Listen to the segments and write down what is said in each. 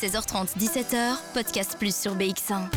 16h30, 17h, Podcast Plus sur BX1.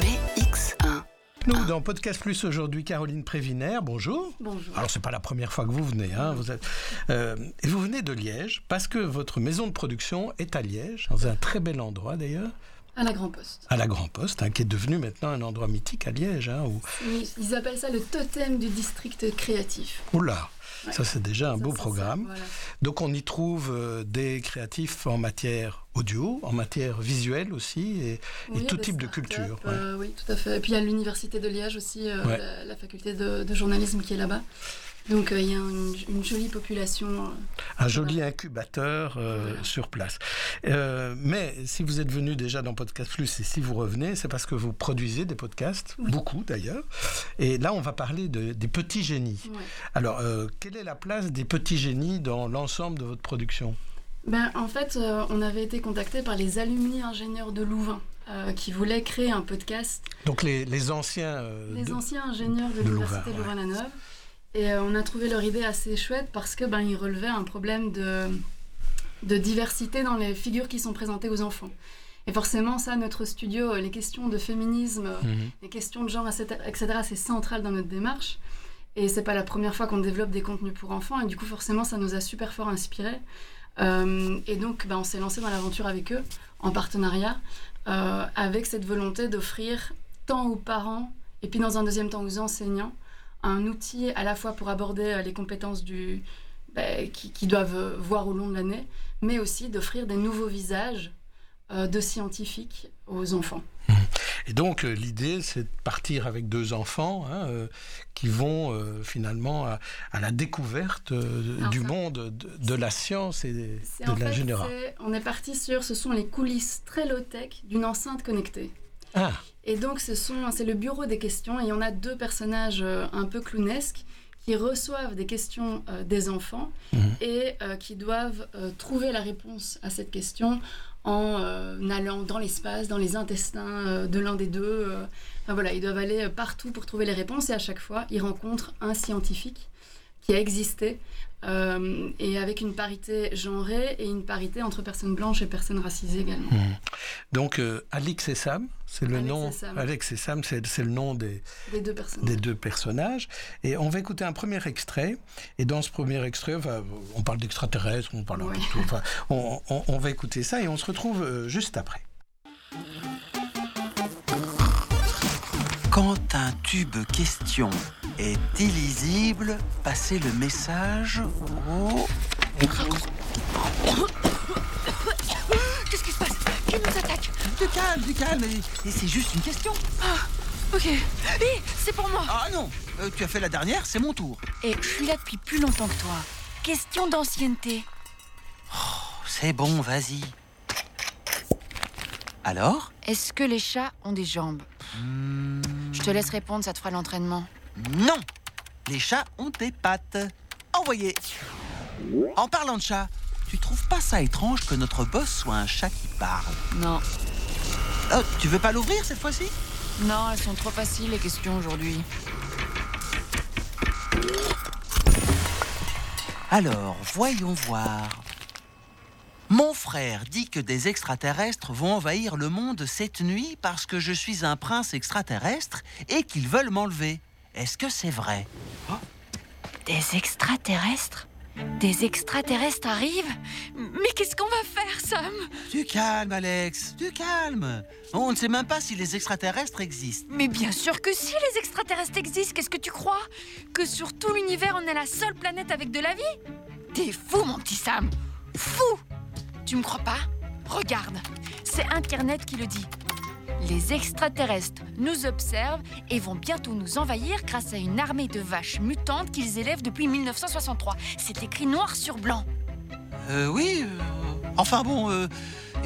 BX1. Nous, dans Podcast Plus aujourd'hui, Caroline Prévinaire, bonjour. Bonjour. Alors, c'est pas la première fois que vous venez, hein, vous, êtes, euh, et vous venez de Liège, parce que votre maison de production est à Liège, dans un très bel endroit d'ailleurs, À la Grand Poste. à la Grand Poste, hein, qui est devenu maintenant un endroit mythique à Liège. Hein, où, Ils ils appellent ça le totem du district créatif. oula, Ouais. ça c'est déjà un Ça, beau ça, ça, programme. voilà. Donc on y trouve euh, des créatifs en matière audio, en matière visuelle aussi, et, tout type de culture. ouais. euh, oui, tout à fait. Et puis il y a l'université de Liège aussi, euh, Ouais. la, la faculté de, de journalisme qui est là-bas. Donc euh, il y a une, une jolie population. euh, Un joli incubateur euh, Voilà. sur place. Mais si vous êtes venu déjà dans Podcast Plus et si vous revenez, c'est parce que vous produisez des podcasts, Oui. beaucoup d'ailleurs. Et là, on va parler de- des petits génies. ouais. Alors, quelle est la place des petits génies dans l'ensemble de votre production? Ben, en fait, euh, on avait été contacté par les alumni ingénieurs de Louvain euh, qui voulaient créer un podcast. Donc, les, les anciens. euh, Les de- anciens ingénieurs de de l'université Louvain-la-Neuve. Et euh, on a trouvé leur idée assez chouette parce que ben, ils relevaient un problème de, de diversité dans les figures qui sont présentées aux enfants. Et forcément, ça, notre studio, euh, les questions de féminisme, euh, Mhm. les questions de genre, etc., c'est central dans notre démarche. Et c'est pas la première fois qu'on développe des contenus pour enfants. Et du coup, forcément, ça nous a super fort inspirés. Euh, et donc, ben, on s'est lancé dans l'aventure avec eux, en partenariat, euh, avec cette volonté d'offrir tant aux parents, et puis dans un deuxième temps aux enseignants, un outil à la fois pour aborder euh, les compétences du, ben, qui, qui doivent euh, voir au long de l'année, mais aussi d'offrir des nouveaux visages euh, de scientifiques aux enfants. Et donc, l'idée, c'est de partir avec deux enfants hein, euh, qui vont euh, finalement à, à la découverte euh, Alors du ça- monde de, de la science et de l'ingénierie. on est parti sur, ce sont les coulisses très low-tech d'une enceinte connectée. Ah, Et donc, ce sont, c'est le bureau des questions, et on a deux personnages euh, un peu clownesques qui reçoivent des questions euh, des enfants Mhm. et euh, qui doivent euh, trouver la réponse à cette question en allant dans l'espace, dans les intestins de l'un des deux. Enfin, voilà, ils doivent aller partout pour trouver les réponses, et à chaque fois, ils rencontrent un scientifique qui a existé, euh, et avec une parité genrée et une parité entre personnes blanches et personnes racisées également. donc euh, Alix et Sam, c'est le Alex nom. et Sam. Alex et Sam, c'est le nom des, deux des deux personnages. Et on va écouter un premier extrait. Et dans ce premier extrait, enfin, on parle d'extraterrestres, on parle un peu Ouais. de tout. Enfin, on, on- on va écouter ça et on se retrouve euh, juste après. Quand un tube question est illisible, passez le message au... Qu'est-ce qui se passe? Qui nous attaque? Du calme, du calme, et, et c'est juste une question. Ok. Hé, c'est pour moi. Ah non, euh, tu as fait la dernière, c'est mon tour. Et je suis là depuis plus longtemps que toi. Question d'ancienneté. C'est bon, vas-y. Alors? Est-ce que les chats ont des jambes? Je te laisse répondre, ça te fera l'entraînement. Non Les chats ont des pattes. Envoyé. En parlant de chat, tu trouves pas ça étrange que notre boss soit un chat qui parle? Non. Oh, tu veux pas l'ouvrir cette fois-ci? Non, elles sont trop faciles les questions aujourd'hui. Alors, voyons voir. Mon frère dit que des extraterrestres vont envahir le monde cette nuit parce que je suis un prince extraterrestre et qu'ils veulent m'enlever. Est-ce que c'est vrai? Des extraterrestres? Des extraterrestres arrivent? Mais qu'est-ce qu'on va faire, Sam? Du calme, Alex, du calme. On ne sait même pas si les extraterrestres existent. Mais bien sûr que si les extraterrestres existent, qu'est-ce que tu crois? Que sur tout l'univers, on est la seule planète avec de la vie? T'es fou, mon petit Sam. Fou Tu me crois pas? Regarde, c'est Internet qui le dit. Les extraterrestres nous observent et vont bientôt nous envahir grâce à une armée de vaches mutantes qu'ils élèvent depuis 1963. C'est écrit noir sur blanc. Euh, oui. euh, enfin bon, euh,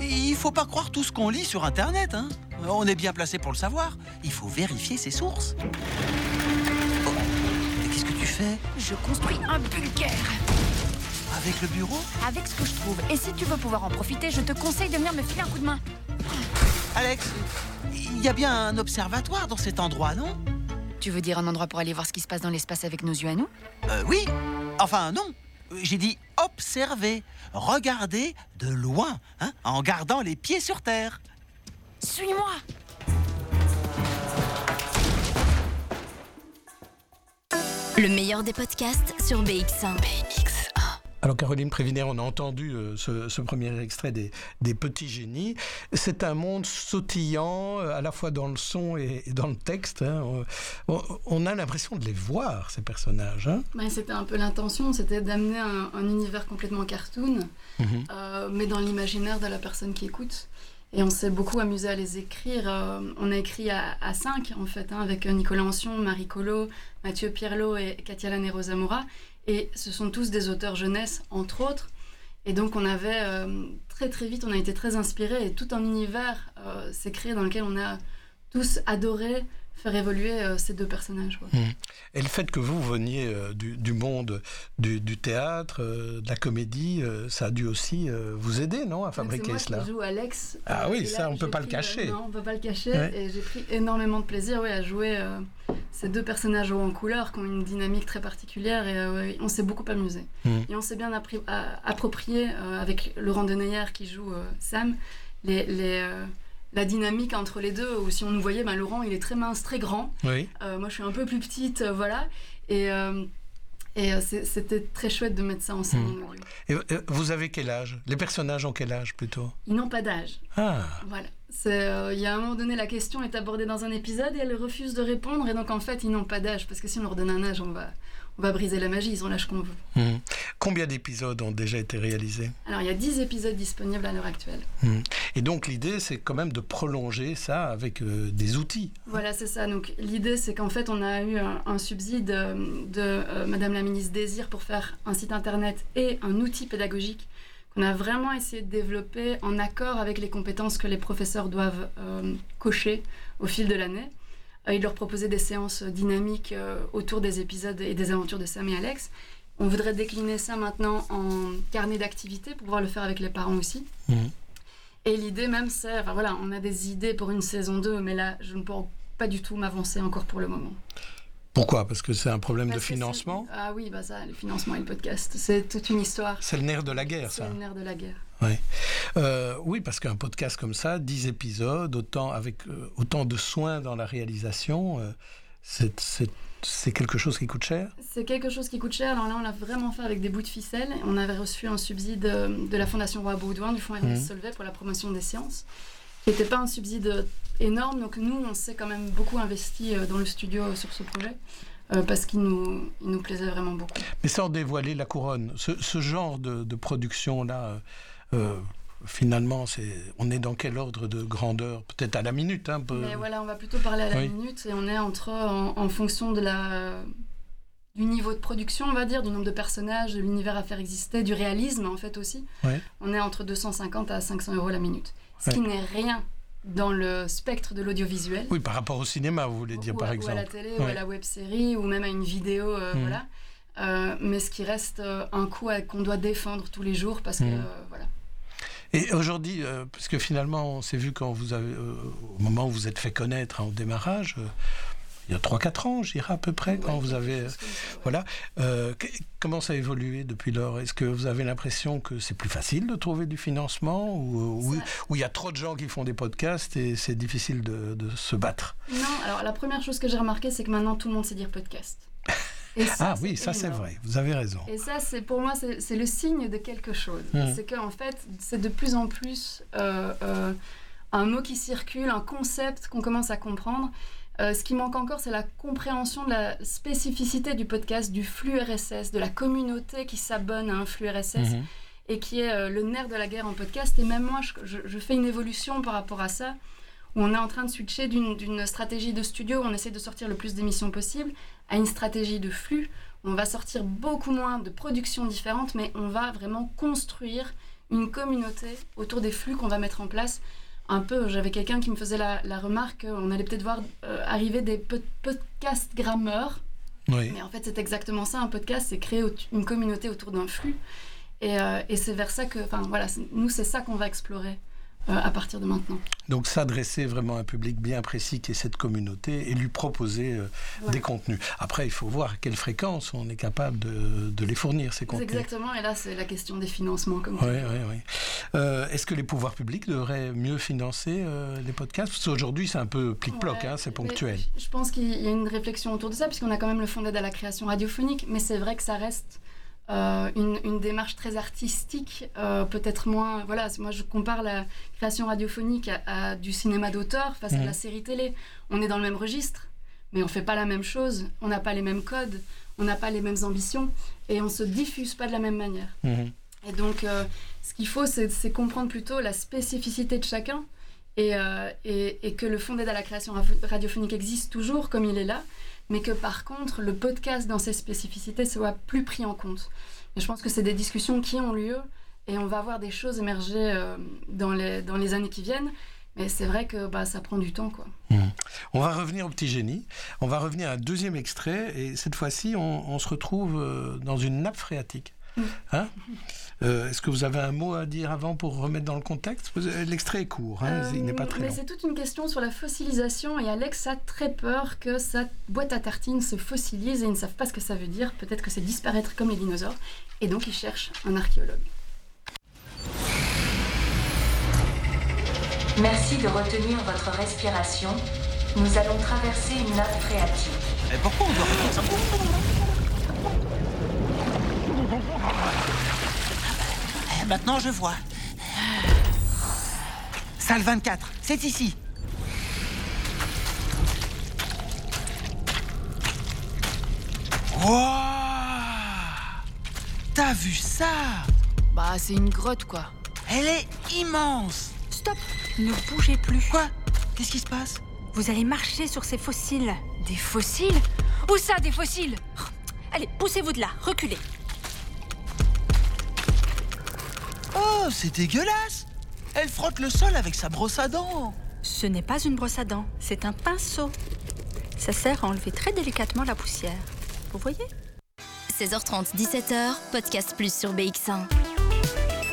il faut pas croire tout ce qu'on lit sur Internet. Hein. On est bien placé pour le savoir. Il faut vérifier ses sources. Oh, qu'est-ce que tu fais? Je construis un bunker avec le bureau avec ce que je trouve. Et si tu veux pouvoir en profiter, je te conseille de venir me filer un coup de main. Alex, il y a bien un observatoire dans cet endroit, non? Tu veux dire un endroit pour aller voir ce qui se passe dans l'espace avec nos yeux à nous? Euh, oui. Enfin, non. j'ai dit observer, regarder de loin, hein, en gardant les pieds sur terre. Suis-moi Le meilleur des podcasts sur BX1. BX1. Alors Caroline Prévinaire, on a entendu euh, ce, ce premier extrait des, des Petits Génies. C'est un monde sautillant, euh, à la fois dans le son et, et dans le texte. hein. On, on a l'impression de les voir, ces personnages. hein. Ouais, c'était un peu l'intention, c'était d'amener un, un univers complètement cartoon, Mhm. euh, mais dans l'imaginaire de la personne qui écoute. Et on s'est beaucoup amusé à les écrire. euh, on a écrit à, à cinq, en fait, hein, avec Nicolas Ancion, Marie Colo, Mathieu Pierlot et Katia Lanero Zamora. Et ce sont tous des auteurs jeunesse, entre autres. Et donc, on avait euh, très très vite, on a été très inspirés et tout un univers euh, s'est créé dans lequel on a tous adoré faire évoluer euh, ces deux personnages. quoi. Et le fait que vous veniez du, du monde du, du théâtre, de la comédie, ça a dû aussi vous aider, non, à fabriquer moi cela qui joue Alex. Ah oui, ça, là, on peut pas le cacher. non, on peut pas le cacher. Ouais. Et j'ai pris énormément de plaisir ouais, à jouer ces deux personnages en couleur qui ont une dynamique très particulière. Et euh, on s'est beaucoup amusé. Mhm. Et on s'est bien approprié euh, avec Laurent Deneyer qui joue euh, Sam les, les, euh, la dynamique entre les deux. Ou si on nous voyait, ben, Laurent il est très mince, très grand. Oui. Moi je suis un peu plus petite, voilà. Et, et c'était très chouette de mettre ça ensemble. Mhm. Et, vous avez quel âge? Les personnages ont quel âge plutôt? Ils n'ont pas d'âge. Ah, Voilà. Euh, Il y a un moment donné, la question est abordée dans un épisode et elle refuse de répondre. Et donc, en fait, ils n'ont pas d'âge. Parce que si on leur donne un âge, on va, on va briser la magie. Ils ont l'âge qu'on veut. hmm. Combien d'épisodes ont déjà été réalisés? Alors, il y a 10 épisodes disponibles à l'heure actuelle. Hmm. Et donc l'idée, c'est quand même de prolonger ça avec euh, des outils. Voilà, c'est ça. Donc, l'idée, c'est qu'en fait, on a eu un, un subside euh, de Madame la ministre Désir pour faire un site internet et un outil pédagogique qu'on a vraiment essayé de développer en accord avec les compétences que les professeurs doivent euh, cocher au fil de l'année. Euh, il leur proposait des séances dynamiques euh, autour des épisodes et des aventures de Sam et Alex. On voudrait décliner ça maintenant en carnet d'activité pour pouvoir le faire avec les parents aussi. Mhm. Et l'idée même, c'est, enfin voilà, on a des idées pour une saison 2, mais là, je ne peux pas du tout m'avancer encore pour le moment. Pourquoi? Parce que c'est un problème Parce de financement? C'est- Ah oui, bah ça, le financement et le podcast, c'est toute une histoire. C'est le nerf de la guerre, C'est ça. le nerf de la guerre. Euh, oui, parce qu'un podcast comme ça, 10 épisodes, autant, avec euh, autant de soins dans la réalisation, euh, c'est- c'est c'est quelque chose qui coûte cher? C'est quelque chose qui coûte cher. Alors là, on l'a vraiment fait avec des bouts de ficelle. On avait reçu un subside de la Fondation Roi Baudouin, du fonds Ernest Mhm. Solvay pour la promotion des sciences, qui n'était pas un subside énorme. Donc nous, on s'est quand même beaucoup investi euh, dans le studio euh, sur ce projet. euh, parce qu'il nous, il nous plaisait vraiment beaucoup. Mais sans dévoiler la couronne, ce, ce genre de, de production-là, euh, finalement, c'est, on est dans quel ordre de grandeur? Peut-être à la minute, hein, peu- Mais voilà, on va plutôt parler à la Oui. minute et on est entre, en, en fonction de la, du niveau de production, on va dire, du nombre de personnages, de l'univers à faire exister, du réalisme en fait aussi. On est entre 250 à 500 euros la minute. Ce qui n'est rien dans le spectre de l'audiovisuel. Oui, par rapport au cinéma, vous voulez dire, ou, par ou exemple. à la télé, ou à la web série, ou même à une vidéo, euh, Mhm. voilà. Euh, mais ce qui reste euh, un à- qu'on doit défendre tous les jours parce que euh, voilà. Et aujourd'hui, euh, parce que finalement, on s'est vu quand vous avez, euh, au moment où vous êtes fait connaître hein, au démarrage, euh, il y a 3-4 ans, je dirais à peu près, quand Ouais, vous avez... ouais. Voilà. Euh, comment ça a évolué depuis lors? Est-ce que vous avez l'impression que c'est plus facile de trouver du financement ou, ou- Ça- ou il y a trop de gens qui font des podcasts et c'est difficile de, de se battre? Non, alors la première chose que j'ai remarqué, c'est que maintenant tout le monde sait dire podcast. Ça, Ah oui, ça c'est vrai, vous avez raison. Et ça, c'est pour moi, c'est le signe de quelque chose. Mhm. C'est qu'en fait, c'est de plus en plus euh, euh, un mot qui circule, un concept qu'on commence à comprendre. Euh, ce qui manque encore, c'est la compréhension de la spécificité du podcast, du flux RSS, de la communauté qui s'abonne à un flux RSS Mhm. et qui est euh, le nerf de la guerre en podcast. Et même moi, je, je- fais une évolution par rapport à ça, où on est en train de switcher d'une d'une stratégie de studio où on essaie de sortir le plus d'émissions possible à une stratégie de flux. où On va sortir beaucoup moins de productions différentes, mais on va vraiment construire une communauté autour des flux qu'on va mettre en place. Un peu, j'avais quelqu'un qui me faisait la, la remarque qu'on allait peut-être voir euh, arriver des pod- podcasts grammeurs, Oui. mais en fait, c'est exactement ça. Un podcast, c'est créer une communauté autour d'un flux. Et, euh, et c'est vers ça que, enfin voilà, nous, c'est ça qu'on va explorer euh, à partir de maintenant. Donc s'adresser vraiment à un public bien précis qui est cette communauté et lui proposer euh, Ouais. des contenus. Après, il faut voir à quelle fréquence on est capable de, de les fournir, ces contenus. Exactement, et là c'est la question des financements. Comme Oui, oui, oui. Euh, Est-ce que les pouvoirs publics devraient mieux financer euh, les podcasts? Parce qu'aujourd'hui, c'est un peu plic-ploc, Ouais, hein, c'est ponctuel. Je pense qu'il y a une réflexion autour de ça, puisqu'on a quand même le fonds d'aide à la création radiophonique, mais c'est vrai que ça reste euh, une, une démarche très artistique, euh, peut-être moins. Voilà, moi je compare la création radiophonique à, à du cinéma d'auteur face à la série télé. On est dans le même registre, mais on fait pas la même chose, on n'a pas les mêmes codes, on n'a pas les mêmes ambitions, et on se diffuse pas de la même manière. Mhm. Et donc, euh, ce qu'il faut, c'est c'est comprendre plutôt la spécificité de chacun et, euh, et, et que le fonds d'aide à la création radiophonique existe toujours comme il est là, mais que par contre, le podcast dans ses spécificités soit plus pris en compte. Et je pense que c'est des discussions qui ont lieu et on va voir des choses émerger euh, dans, les, dans les années qui viennent. Mais c'est vrai que bah, ça prend du temps, quoi. On va revenir au petit génie. On va revenir à un deuxième extrait. Et cette fois-ci, on, on se retrouve euh, dans une nappe phréatique. Mm. Hein? Euh, Est-ce que vous avez un mot à dire avant pour remettre dans le contexte? L'extrait est court, hein, il n'est pas Euh, très mais long. c'est toute une question sur la fossilisation et Alex a très peur que sa boîte à tartines se fossilise et ils ne savent pas ce que ça veut dire. Peut-être que c'est disparaître comme les dinosaures. Et donc ils cherchent un archéologue. Merci de retenir votre respiration. Nous allons traverser une nappe phréatique. Mais pourquoi on doit retenir ça? Maintenant, je vois. Salle 24, c'est ici. Wouah T'as vu ça? Bah, c'est une grotte, quoi. Elle est immense Stop Ne bougez plus. Quoi? Qu'est-ce qui se passe? Vous allez marcher sur ces fossiles. Des fossiles? Où ça, des fossiles? Allez, poussez-vous de là, reculez. Oh, c'est dégueulasse Elle frotte le sol avec sa brosse à dents Ce n'est pas une brosse à dents, c'est un pinceau. Ça sert à enlever très délicatement la poussière. Vous voyez? 16h30, 17h, podcast plus sur BX1.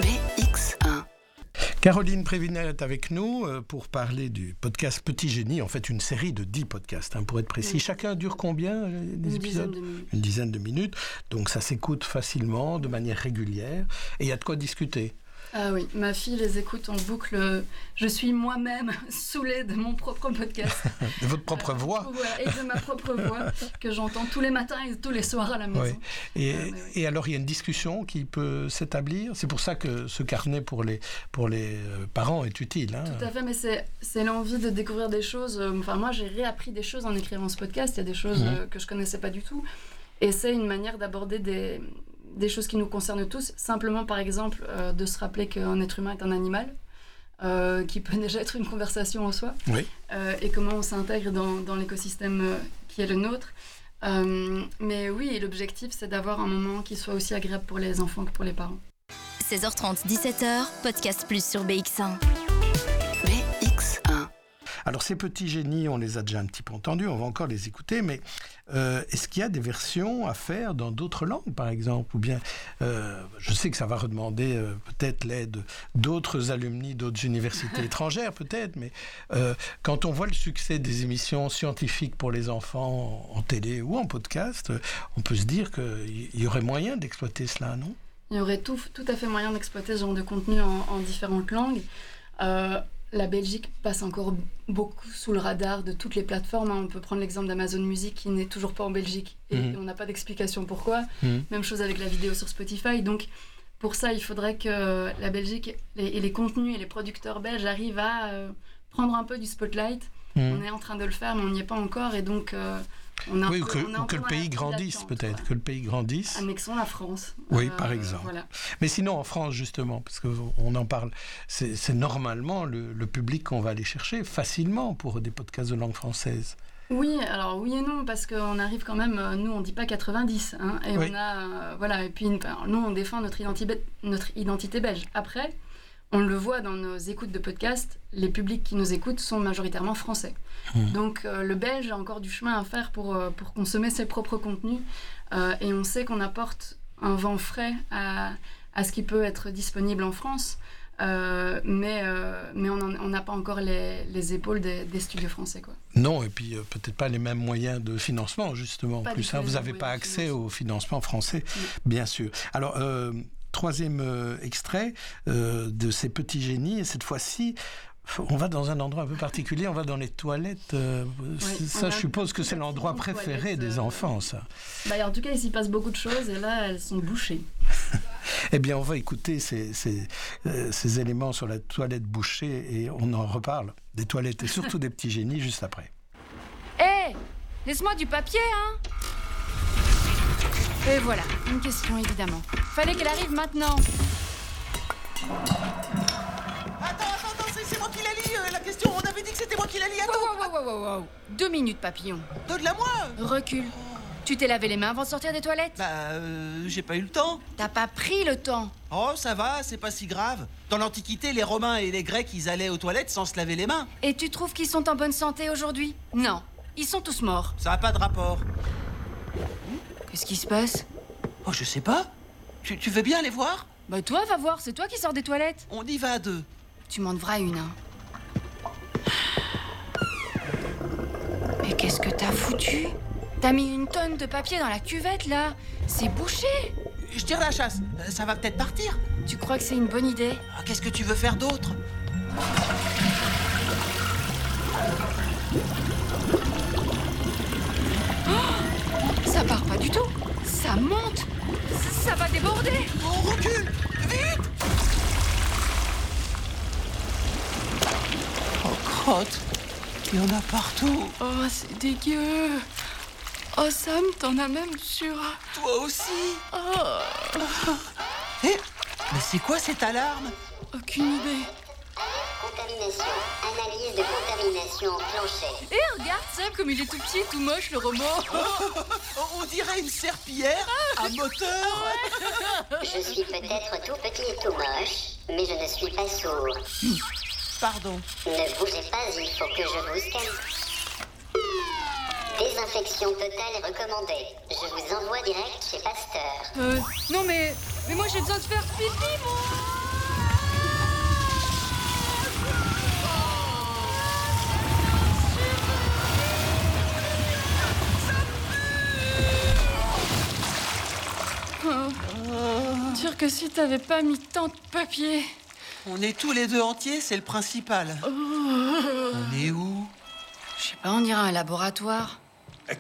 BX1 Caroline Préviner est avec nous euh, pour parler du podcast Petit Génie, en fait une série de 10 podcasts, hein, pour être précis. Oui. Chacun dure combien euh, les Une dizaine épisodes de minutes. Une dizaine de minutes, donc ça s'écoute facilement, de manière régulière, et il y a de quoi discuter. Ah oui, ma fille les écoute en boucle. Je suis moi-même saoulée de mon propre podcast. De votre propre Euh, voix. voilà, et de ma propre voix que j'entends tous les matins et tous les soirs à la maison. Oui. Et, Ah, oui, et alors, il y a une discussion qui peut s'établir? C'est pour ça que ce carnet pour les, pour les euh, parents est utile. hein. Tout à fait, mais c'est l'envie de découvrir des choses. euh, Enfin, moi, j'ai réappris des choses en écrivant ce podcast. Il y a des choses euh, que je connaissais pas du tout. Et c'est une manière d'aborder des, des choses qui nous concernent tous. Simplement, par exemple, euh, de se rappeler qu'un être humain est un animal, euh, qui peut déjà être une conversation en soi. Oui. Euh, et comment on s'intègre dans, dans l'écosystème qui est le nôtre. Euh, mais oui, l'objectif, c'est d'avoir un moment qui soit aussi agréable pour les enfants que pour les parents. 16h30, 17h, podcast plus sur BX1. BX1 Alors, ces petits génies, on les a déjà un petit peu entendus, on va encore les écouter, mais euh, est-ce qu'il y a des versions à faire dans d'autres langues, par exemple? Ou bien, euh, je sais que ça va redemander euh, peut-être l'aide d'autres alumni d'autres universités étrangères, peut-être, mais quand on voit le succès des émissions scientifiques pour les enfants en télé ou en podcast, on peut se dire qu'il y aurait moyen d'exploiter cela, non? Il y aurait tout, tout à fait moyen d'exploiter ce genre de contenu en, en différentes langues. Euh, la Belgique passe encore beaucoup sous le radar de toutes les plateformes. hein. On peut prendre l'exemple d'Amazon Music qui n'est toujours pas en Belgique et Mhm. on n'a pas d'explication pourquoi. Mhm. Même chose avec la vidéo sur Spotify. Donc pour ça, il faudrait que la Belgique les- et les contenus et les producteurs belges arrivent à euh, prendre un peu du spotlight. Mhm. On est en train de le faire, mais on n'y est pas encore. Et donc, euh, on a un Oui, ou peu- que, on ou le pays grandisse peut-être, ouais. que le pays grandisse. Annexons la France. Oui, Euh, par exemple. Voilà. Mais sinon, en France, justement, parce qu'on en parle, c'est normalement le, le public qu'on va aller chercher facilement pour des podcasts de langue française. Oui, alors oui et non, parce qu'on arrive quand même, euh, nous on dit pas 90, hein, et Oui. on a, euh, voilà, et puis nous on défend notre notre identité belge. Après, on le voit dans nos écoutes de podcast, les publics qui nous écoutent sont majoritairement français. Mhm. Donc euh, le belge a encore du chemin à faire pour, euh, pour consommer ses propres contenus, euh, et on sait qu'on apporte un vent frais à, à ce qui peut être disponible en France. Mais mais on n'a pas encore les, les épaules des, des studios français. Quoi. Non, et puis peut-être pas les mêmes moyens de financement, justement. Pas plus, hein, vous n'avez pas accès au financement français, bien sûr. Alors, troisième euh, extrait euh, de ces petits génies, et cette fois-ci, on va dans un endroit un peu particulier, on va dans les toilettes. euh, ça, je suppose que c'est l'endroit préféré des enfants, ça. Bah, en tout cas, il s'y passe beaucoup de choses et là, elles sont bouchées. Eh bien, on va écouter ces, ces, euh, ces éléments sur la toilette bouchée et on en reparle des toilettes et surtout des petits génies juste après. Hé Laisse-moi du papier, hein Et voilà, une question évidemment. Fallait qu'elle arrive maintenant. Attends, attends, attends, c'est- moi qui la lis, euh, la question. On avait dit que c'était moi qui la lis. Attends, wow, wow, wow, wow, wow. Deux minutes, papillon. donne-la moi. Recule. Tu t'es lavé les mains avant de sortir des toilettes? Bah, euh, j'ai pas eu le temps. T'as pas pris le temps. Oh, ça va, c'est pas si grave. Dans l'Antiquité, les Romains et les Grecs, ils allaient aux toilettes sans se laver les mains. Et tu trouves qu'ils sont en bonne santé aujourd'hui? Non. Ils sont tous morts. Ça a pas de rapport. Qu'est-ce qui se passe Oh, je sais pas. Tu, tu veux bien aller voir Bah toi, va voir, c'est toi qui sors des toilettes. On y va à deux. Tu m'en devras une, hein. Mais qu'est-ce que t'as foutu T'as mis une tonne de papier dans la cuvette, là C'est bouché Je tire la chasse. Euh, Ça va peut-être partir. Tu crois que c'est une bonne idée Ah, Qu'est-ce que tu veux faire d'autre du tout. Ça monte. Ça va déborder. On recule. Vite. Oh, crotte. Il y en a partout. Oh, c'est dégueu. Oh, Sam, t'en as même sur... Toi aussi. Oh, Eh Mais c'est quoi cette alarme? Aucune idée. Contamination. Analyse de contamination enclenchée. Et regarde Sam comme il est tout petit, tout moche, le robot Oh, On dirait une serpillière à moteur Je suis peut-être tout petit et tout moche, mais je ne suis pas sourd. Pardon. Ne bougez pas, il faut que je vous scanne. Désinfection totale est recommandée. Je vous envoie direct chez Pasteur. Euh, non mais... Mais moi j'ai besoin de faire pipi, moi Dire que si t'avais pas mis tant de papier... On est tous les deux entiers, c'est le principal. On est où? Je sais pas, on dirait un laboratoire.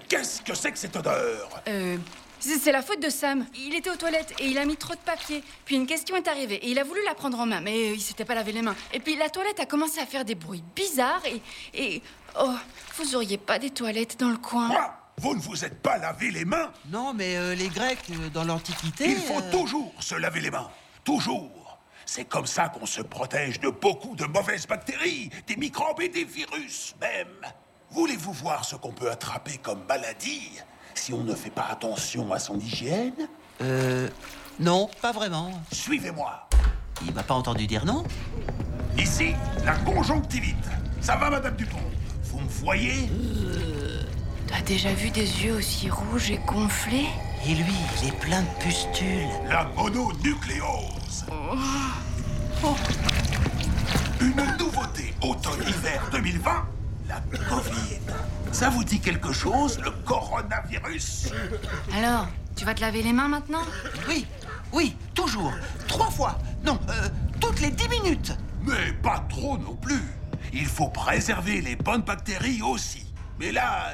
Qu'est-ce que c'est que cette odeur? Euh... C'est c'est la faute de Sam. Il était aux toilettes et il a mis trop de papier. Puis une question est arrivée et il a voulu la prendre en main, mais il s'était pas lavé les mains. Et puis la toilette a commencé à faire des bruits bizarres et. et. Oh, vous auriez pas des toilettes dans le coin? Quoi? Vous ne vous êtes pas lavé les mains Non, mais euh, les Grecs, euh, dans l'Antiquité... Il faut euh, toujours se laver les mains. Toujours. C'est comme ça qu'on se protège de beaucoup de mauvaises bactéries, des microbes et des virus même. Voulez-vous voir ce qu'on peut attraper comme maladie si on ne fait pas attention à son hygiène? Euh... Non, pas vraiment. Suivez-moi. Il m'a pas entendu dire non? Ici, la conjonctivite. Ça va, Madame Dupont? Vous me voyez? T'as déjà vu des yeux aussi rouges et gonflés? Et lui, il est plein de pustules. La mononucléose. Une nouveauté automne-hiver 2020, la Covid. Ça vous dit quelque chose, le coronavirus? Alors, tu vas te laver les mains maintenant? Oui, oui, toujours. Trois fois. Non, euh, toutes les dix minutes. Mais pas trop non plus. Il faut préserver les bonnes bactéries aussi. Mais là,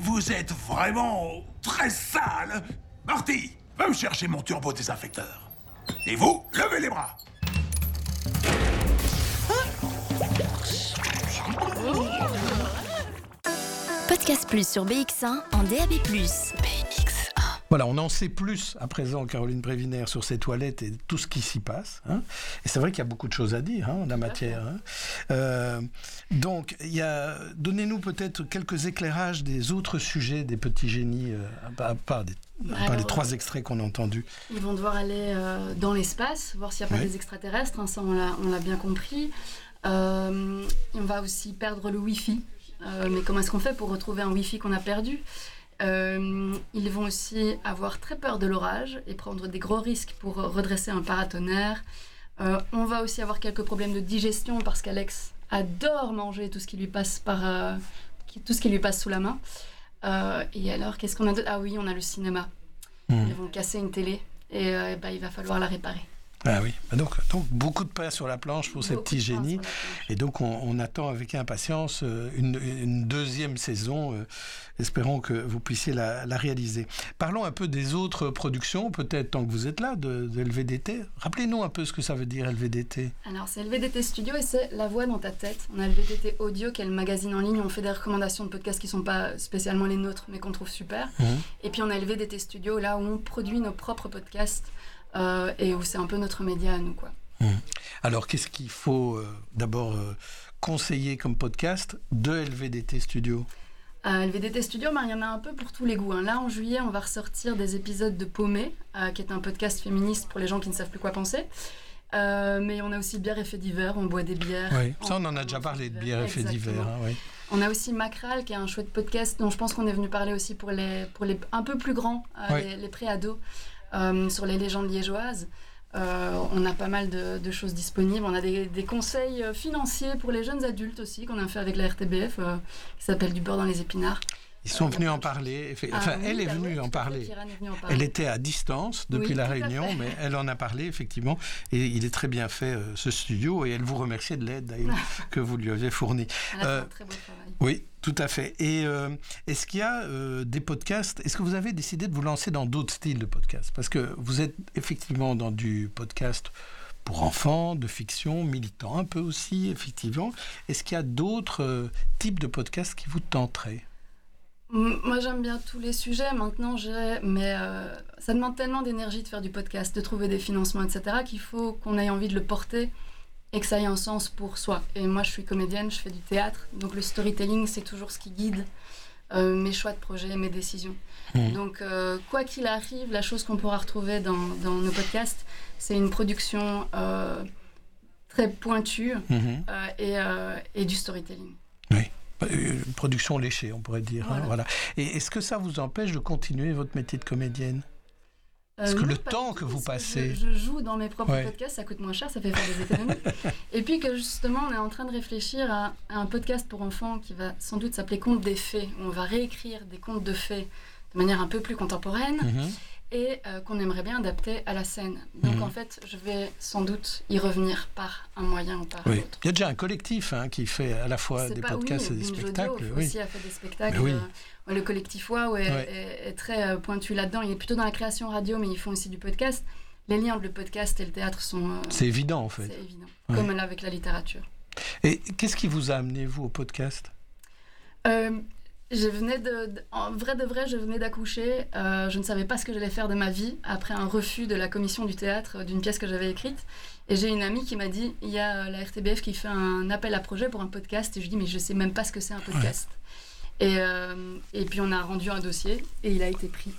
vous êtes vraiment très sale. Marty, va me chercher mon turbo désinfecteur. Et vous, levez les bras. Podcast Plus sur BX1 en DAB+. BX1. Voilà, on en sait plus à présent, Caroline Prévinaire, sur ces toilettes et tout ce qui s'y passe. hein. Et c'est vrai qu'il y a beaucoup de choses à dire hein, en la matière. hein. Euh, donc, il y a, donnez-nous peut-être quelques éclairages des autres sujets des petits génies, euh, des- Alors, les trois extraits qu'on a entendus. Ils vont devoir aller euh, dans l'espace, voir s'il n'y a pas des extraterrestres, ça on l'a, on l'a bien compris. Euh, on va aussi perdre le Wi-Fi. Mais comment est-ce qu'on fait pour retrouver un Wi-Fi qu'on a perdu? Euh, Ils vont aussi avoir très peur de l'orage et prendre des gros risques pour redresser un paratonnerre. Euh, on va aussi avoir quelques problèmes de digestion parce qu'Alex adore manger tout ce qui lui passe par euh, tout ce qui lui passe sous la main. Et alors, qu'est-ce qu'on a d'autre? Ah oui, on a le cinéma. Hmm. Ils vont casser une télé et euh, bah, il va falloir la réparer. Ah oui, Bah donc, donc beaucoup de pain sur la planche pour ces Beaucoup petits génies. Et donc on, on attend avec impatience euh, une, une deuxième saison. euh, espérons que vous puissiez la, la réaliser. Parlons un peu des autres productions, peut-être tant que vous êtes là, de, de LVDT. Rappelez-nous un peu ce que ça veut dire LVDT. Alors, c'est le VDT Studio et c'est La Voix dans ta tête. On a le VDT Audio, qui est le magazine en ligne où on fait des recommandations de podcasts qui ne sont pas spécialement les nôtres, mais qu'on trouve super. Mhm. Et puis, on a le VDT Studio, là où on produit nos propres podcasts et où c'est un peu notre média à nous, quoi. Alors qu'est-ce qu'il faut euh, d'abord euh, conseiller comme podcast de LVDT Studio? Euh, le VDT Studio, ben, il y en a un peu pour tous les goûts. hein. Là, en juillet, on va ressortir des épisodes de Paumé, euh, qui est un podcast féministe pour les gens qui ne savent plus quoi penser. Euh, mais on a aussi bière et faits divers, on boit des bières. Oui, ça on en a déjà parlé de bière et divers. Exactement. hein, oui. On a aussi Macral, qui est un chouette podcast dont je pense qu'on est venu parler aussi pour les, pour les un peu plus grands, euh, Oui. les, les pré-ados, euh, sur les légendes liégeoises. Euh, on a pas mal de, de choses disponibles. On a des, des conseils euh, financiers pour les jeunes adultes aussi, qu'on a fait avec la RTBF, euh, qui s'appelle Du beurre dans les épinards. Ils sont venus en parler. Ah Enfin, oui, elle est bah venue en parler. Kiran est venue en parler. Elle était à distance depuis Oui, la réunion, mais elle en a parlé effectivement. Et il est très bien fait euh, ce studio. Et elle vous remerciait de l'aide d'ailleurs que vous lui avez fournie. Elle a fait Euh, un très beau travail. Oui, tout à fait. Et euh, est-ce qu'il y a euh, des podcasts Est-ce que vous avez décidé de vous lancer dans d'autres styles de podcasts? Parce que vous êtes effectivement dans du podcast pour enfants, de fiction, militant un peu aussi, effectivement. Est-ce qu'il y a d'autres euh, types de podcasts qui vous tenteraient? Moi, j'aime bien tous les sujets. Maintenant. Mais ça demande tellement d'énergie de faire du podcast, de trouver des financements, etc., qu'il faut qu'on ait envie de le porter et que ça ait un sens pour soi. Et moi, je suis comédienne, je fais du théâtre. Donc, le storytelling, c'est toujours ce qui guide euh, mes choix de projet et mes décisions. Mhm. Donc, euh, quoi qu'il arrive, la chose qu'on pourra retrouver dans, dans nos podcasts, c'est une production euh, très pointue euh, et, et du storytelling. Euh, Une production léchée, on pourrait dire. hein, voilà. Et est-ce que ça vous empêche de continuer votre métier de comédienne? Parce Euh, que non, le temps que vous parce passez- Je, je joue dans mes propres Ouais. podcasts, ça coûte moins cher, ça fait faire des économies. Et puis que justement, on est en train de réfléchir à, à un podcast pour enfants qui va sans doute s'appeler Contes des fées, où on va réécrire des contes de fées de manière un peu plus contemporaine Mhm. et euh, qu'on aimerait bien adapter à la scène. Donc Mhm. en fait, je vais sans doute y revenir par un moyen ou par Oui. l'autre. Il y a déjà un collectif hein, qui fait à la fois des pas- podcasts oui, et des spectacles. fait oui. aussi a fait des spectacles. Mais oui. euh, le collectif Wow est, Ouais. est- est très euh, pointu là-dedans. Il est plutôt dans la création radio, mais ils font aussi du podcast. Les liens entre le podcast et le théâtre sont. euh, C'est évident en fait. c'est évident. Ouais. Comme là avec la littérature. Et qu'est-ce qui vous a amené, vous, au podcast? Euh, je venais de, de- en vrai de vrai, je venais d'accoucher. Euh, je ne savais pas ce que j'allais faire de ma vie après un refus de la commission du théâtre d'une pièce que j'avais écrite. Et j'ai une amie qui m'a dit il y a la RTBF qui fait un appel à projet pour un podcast. Et je lui dis mais je sais même pas ce que c'est un podcast. Et, euh, et puis on a rendu un dossier et il a été pris.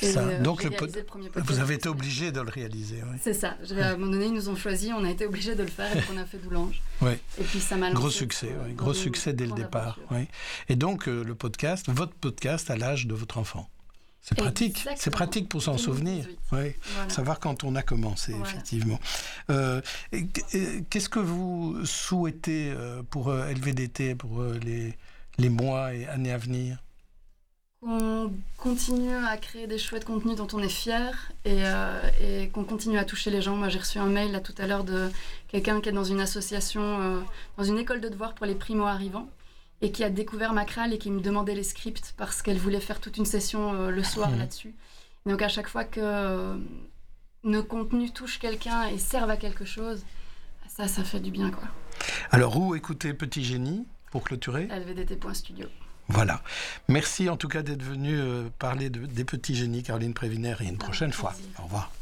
Ça. euh, Donc le pod- le. Vous avez été obligé de le réaliser. oui. C'est ça. À un moment donné, ils nous ont choisi, on a été obligé de le faire et on a fait Doulange. Ouais. Et puis ça m'a Gros succès, oui. gros succès dès le départ. oui. Et donc euh, le podcast, votre podcast à l'âge de votre enfant. C'est pratique, c'est pratique pour s'en 2018. souvenir. Oui. Voilà. Savoir quand on a commencé, Voilà. effectivement. Euh, Qu'est-ce que vous souhaitez pour LVDT, pour les, les mois et années à venir Qu'on continue à créer des chouettes contenus dont on est fier et, euh, et qu'on continue à toucher les gens. Moi, j'ai reçu un mail là tout à l'heure de quelqu'un qui est dans une association, euh, dans une école de devoirs pour les primo-arrivants et qui a découvert Macral et qui me demandait les scripts parce qu'elle voulait faire toute une session euh, le soir Mhm. là-dessus. Donc à chaque fois que nos contenus touchent quelqu'un et servent à quelque chose, ça, ça fait du bien quoi. Alors, où écouter Petit Génie? Pour clôturer lvdt.studio. Voilà. Merci en tout cas d'être venu euh, parler de- des petits génies, Caroline Prévinaire, et une prochaine fois. Au revoir.